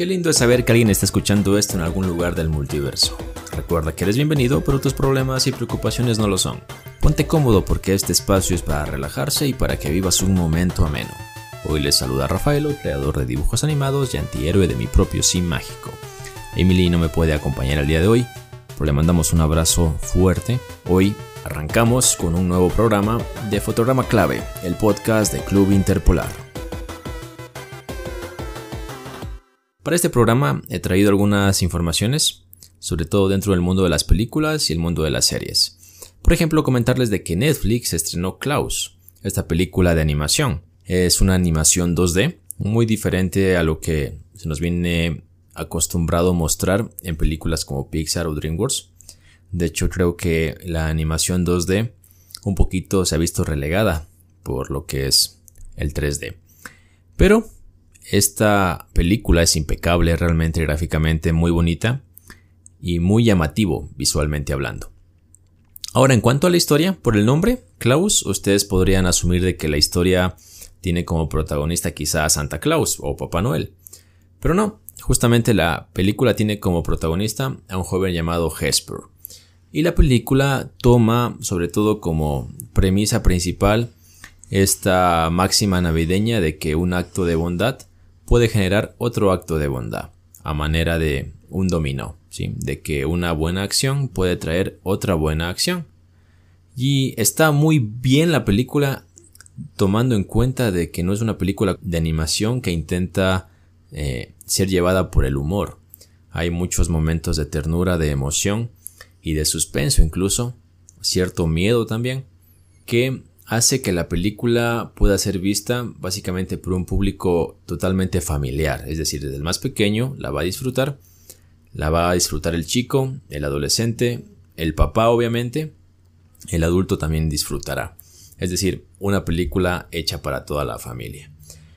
Qué lindo es saber que alguien está escuchando esto en algún lugar del multiverso. Recuerda que eres bienvenido, pero tus problemas y preocupaciones no lo son. Ponte cómodo porque este espacio es para relajarse y para que vivas un momento ameno. Hoy les saluda Rafaelo, creador de dibujos animados y antihéroe de mi propio sim mágico. Emily no me puede acompañar el día de hoy, pero le mandamos un abrazo fuerte. Hoy arrancamos con un nuevo programa de Fotograma Clave, el podcast de Club Interpolar. Para este programa he traído algunas informaciones, sobre todo dentro del mundo de las películas y el mundo de las series. Por ejemplo, comentarles de que Netflix estrenó Klaus, esta película de animación. Es una animación 2D, muy diferente a lo que se nos viene acostumbrado mostrar en películas como Pixar o DreamWorks. De hecho, creo que la animación 2D un poquito se ha visto relegada por lo que es el 3D. Pero esta película es impecable, realmente gráficamente muy bonita y muy llamativo visualmente hablando. Ahora, en cuanto a la historia, por el nombre, Klaus, ustedes podrían asumir de que la historia tiene como protagonista quizá a Santa Claus o Papá Noel. Pero no, justamente la película tiene como protagonista a un joven llamado Hesper. Y la película toma sobre todo como premisa principal esta máxima navideña de que un acto de bondad puede generar otro acto de bondad, a manera de un dominó, ¿sí? de que una buena acción puede traer otra buena acción. Y está muy bien la película tomando en cuenta de que no es una película de animación que intenta eh, ser llevada por el humor. Hay muchos momentos de ternura, de emoción y de suspenso incluso, cierto miedo también, que hace que la película pueda ser vista básicamente por un público totalmente familiar, es decir, desde el más pequeño la va a disfrutar, la va a disfrutar el chico, el adolescente, el papá obviamente, el adulto también disfrutará. Es decir, una película hecha para toda la familia.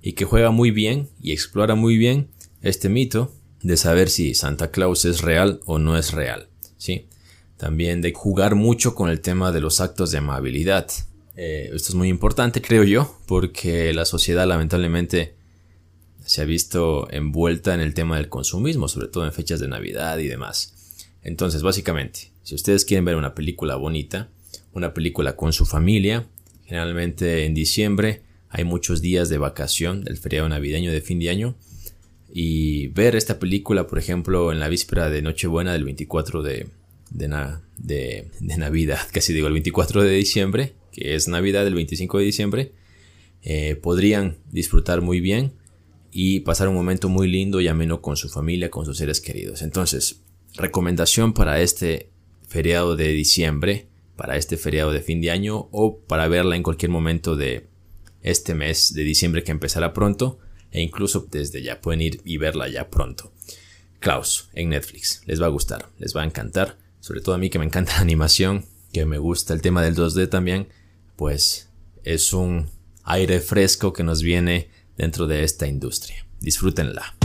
Y que juega muy bien y explora muy bien este mito de saber si Santa Claus es real o no es real. ¿sí? También de jugar mucho con el tema de los actos de amabilidad. Eh, esto es muy importante, creo yo, porque la sociedad lamentablemente se ha visto envuelta en el tema del consumismo, sobre todo en fechas de Navidad y demás. Entonces, básicamente, si ustedes quieren ver una película bonita, una película con su familia, generalmente en diciembre hay muchos días de vacación del feriado navideño de fin de año, y ver esta película, por ejemplo, en la víspera de Nochebuena del 24 de, de, de Navidad, casi digo el 24 de diciembre, que es Navidad el 25 de diciembre, eh, podrían disfrutar muy bien y pasar un momento muy lindo y ameno con su familia, con sus seres queridos. Entonces, recomendación para este feriado de diciembre, para este feriado de fin de año o para verla en cualquier momento de este mes de diciembre que empezará pronto e incluso desde ya pueden ir y verla ya pronto. Klaus en Netflix, les va a gustar, les va a encantar, sobre todo a mí que me encanta la animación, que me gusta el tema del 2D también, pues es un aire fresco que nos viene dentro de esta industria. Disfrútenla.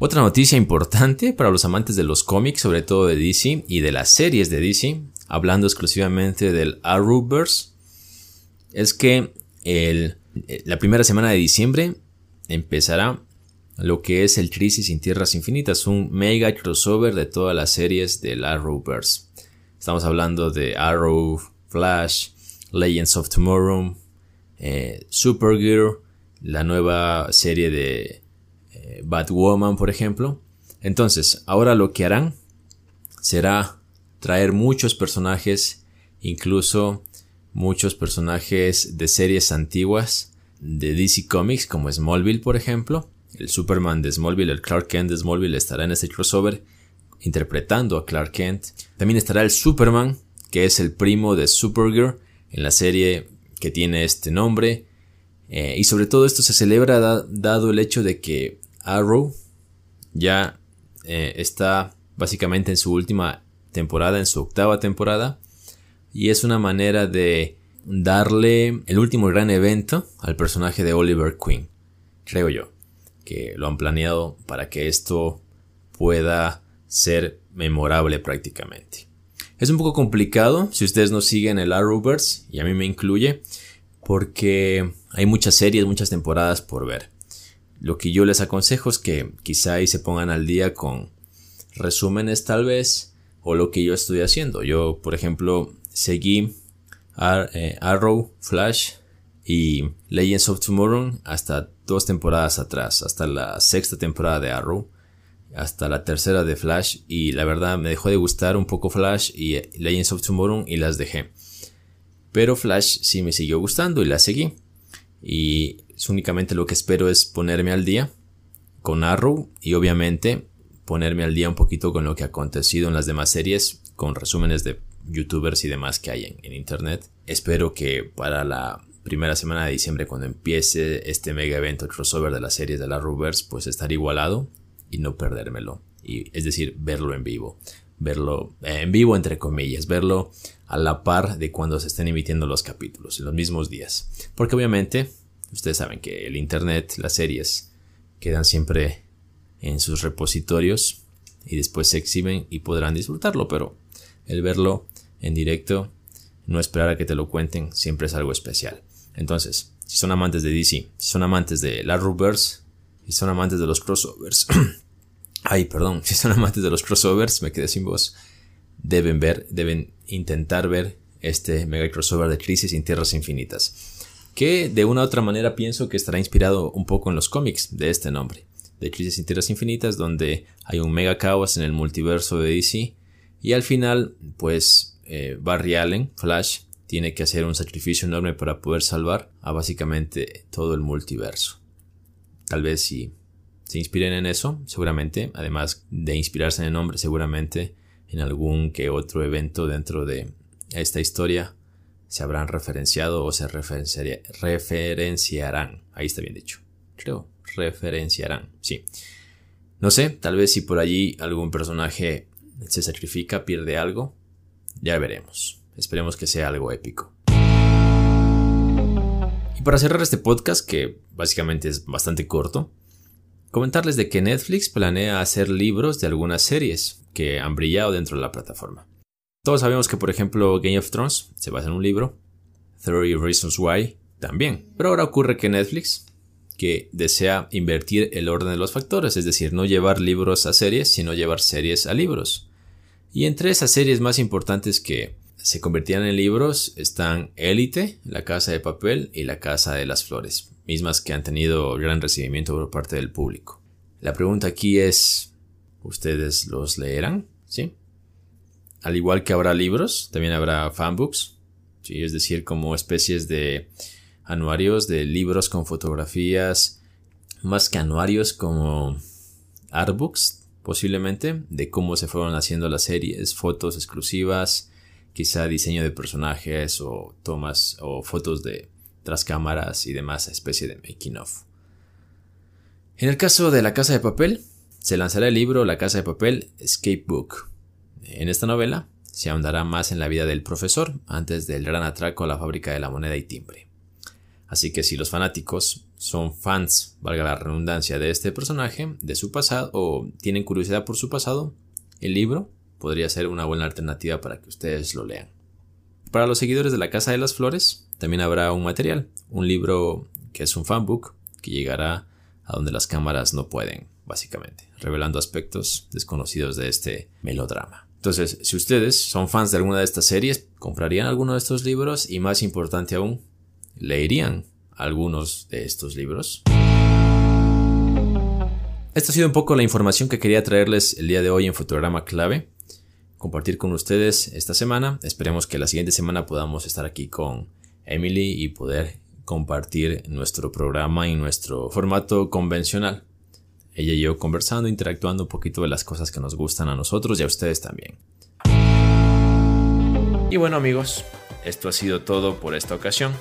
Otra noticia importante para los amantes de los cómics, sobre todo de DC y de las series de DC, hablando exclusivamente del Arrowverse, es que la primera semana de diciembre empezará lo que es el Crisis en Tierras Infinitas, un mega crossover de todas las series del Arrowverse. Estamos hablando de Arrow, Flash, Legends of Tomorrow, eh, Supergirl, la nueva serie de eh, Batwoman, por ejemplo. Entonces, ahora lo que harán será traer muchos personajes, incluso muchos personajes de series antiguas de DC Comics, como Smallville, por ejemplo. El Superman de Smallville, el Clark Kent de Smallville estará en este crossover interpretando a Clark Kent. También estará el Superman, que es el primo de Supergirl en la serie que tiene este nombre. Eh, y sobre todo esto se celebra dado el hecho de que Arrow ya eh, está básicamente en su última temporada, en su octava temporada. Y es una manera de darle el último gran evento al personaje de Oliver Queen. Creo yo. Que lo han planeado para que esto pueda ser memorable prácticamente. Es un poco complicado si ustedes no siguen el Arrowverse, y a mí me incluye, porque hay muchas series, muchas temporadas por ver. Lo que yo les aconsejo es que quizá ahí se pongan al día con resúmenes tal vez o lo que yo estoy haciendo. Yo, por ejemplo, seguí eh, Arrow, Flash y Legends of Tomorrow hasta dos temporadas atrás, hasta la sexta temporada de Arrow, hasta la tercera de Flash y la verdad me dejó de gustar un poco Flash y eh, Legends of Tomorrow y las dejé. Pero Flash sí me siguió gustando y la seguí. Y únicamente lo que espero es ponerme al día con Arrow y obviamente ponerme al día un poquito con lo que ha acontecido en las demás series, con resúmenes de youtubers y demás que hay en, internet. Espero que para la primera semana de diciembre, cuando empiece este mega evento crossover de las series de la Arrowverse, pues estar igualado y no perdérmelo. Y, es decir, verlo en vivo. Verlo eh, en vivo, entre comillas, verlo a la par de cuando se estén emitiendo los capítulos, en los mismos días. Porque obviamente, ustedes saben que el internet, las series, quedan siempre en sus repositorios y después se exhiben y podrán disfrutarlo, pero el verlo en directo, no esperar a que te lo cuenten, siempre es algo especial. Entonces, si son amantes de DC, si son amantes de la Rubbers, si son amantes de los crossovers, ay, perdón, si son amantes de los crossovers, me quedé sin voz, deben ver, deben intentar ver este mega crossover de Crisis en Tierras Infinitas, que de una u otra manera pienso que estará inspirado un poco en los cómics de este nombre de Crisis Tierras Infinitas, donde hay un mega caos en el multiverso de DC. Y al final, pues eh, Barry Allen, Flash, tiene que hacer un sacrificio enorme para poder salvar a básicamente todo el multiverso. Tal vez si se inspiren en eso, seguramente, además de inspirarse en el nombre, seguramente en algún que otro evento dentro de esta historia se habrán referenciado o se referenciarán. Ahí está bien dicho, creo referenciarán. Sí. No sé, tal vez si por allí algún personaje se sacrifica, pierde algo. Ya veremos. Esperemos que sea algo épico. Y para cerrar este podcast, que básicamente es bastante corto, comentarles de que Netflix planea hacer libros de algunas series que han brillado dentro de la plataforma. Todos sabemos que, por ejemplo, Game of Thrones se basa en un libro, 30 Reasons Why también. Pero ahora ocurre que Netflix que desea invertir el orden de los factores, es decir, no llevar libros a series, sino llevar series a libros. Y entre esas series más importantes que se convertían en libros están Élite, La Casa de Papel y La Casa de las Flores, mismas que han tenido gran recibimiento por parte del público. La pregunta aquí es, ¿ustedes los leerán? ¿Sí? Al igual que habrá libros, también habrá fanbooks, ¿sí? es decir, como especies de anuarios de libros con fotografías, más que anuarios como artbooks posiblemente, de cómo se fueron haciendo las series, fotos exclusivas, quizá diseño de personajes o tomas o fotos de tras cámaras y demás especie de making of. En el caso de La Casa de Papel, se lanzará el libro La Casa de Papel Escape Book. En esta novela se ahondará más en la vida del profesor antes del gran atraco a la fábrica de la moneda y timbre. Así que si los fanáticos son fans, valga la redundancia, de este personaje, de su pasado, o tienen curiosidad por su pasado, el libro podría ser una buena alternativa para que ustedes lo lean. Para los seguidores de la Casa de las Flores, también habrá un material, un libro que es un fanbook, que llegará a donde las cámaras no pueden, básicamente, revelando aspectos desconocidos de este melodrama. Entonces, si ustedes son fans de alguna de estas series, comprarían alguno de estos libros y más importante aún, leerían algunos de estos libros. Esta ha sido un poco la información que quería traerles el día de hoy en Fotograma Clave. Compartir con ustedes esta semana. Esperemos que la siguiente semana podamos estar aquí con Emily y poder compartir nuestro programa y nuestro formato convencional. Ella y yo conversando, interactuando un poquito de las cosas que nos gustan a nosotros y a ustedes también. Y bueno amigos, esto ha sido todo por esta ocasión.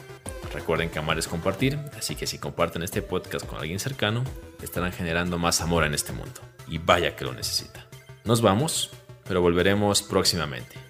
Recuerden que amar es compartir, así que si comparten este podcast con alguien cercano, estarán generando más amor en este mundo. Y vaya que lo necesita. Nos vamos, pero volveremos próximamente.